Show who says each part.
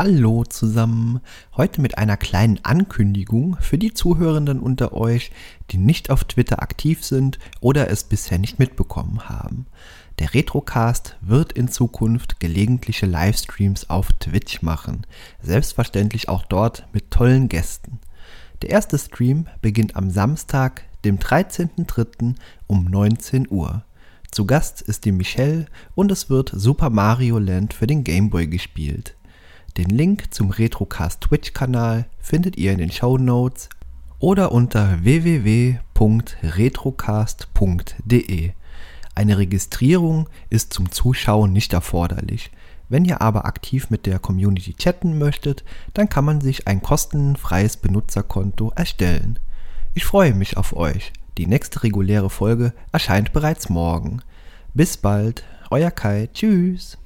Speaker 1: Hallo zusammen. Heute mit einer kleinen Ankündigung für die Zuhörenden unter euch, die nicht auf Twitter aktiv sind oder es bisher nicht mitbekommen haben. Der Retrocast wird in Zukunft gelegentliche Livestreams auf Twitch machen. Selbstverständlich auch dort mit tollen Gästen. Der erste Stream beginnt am Samstag, dem 13.03. um 19 Uhr. Zu Gast ist die Michelle und es wird Super Mario Land für den Game Boy gespielt. Den Link zum Retrocast Twitch-Kanal findet ihr in den Show Notes oder unter www.retrocast.de. Eine Registrierung ist zum Zuschauen nicht erforderlich. Wenn ihr aber aktiv mit der Community chatten möchtet, dann kann man sich ein kostenfreies Benutzerkonto erstellen. Ich freue mich auf euch. Die nächste reguläre Folge erscheint bereits morgen. Bis bald, euer Kai. Tschüss.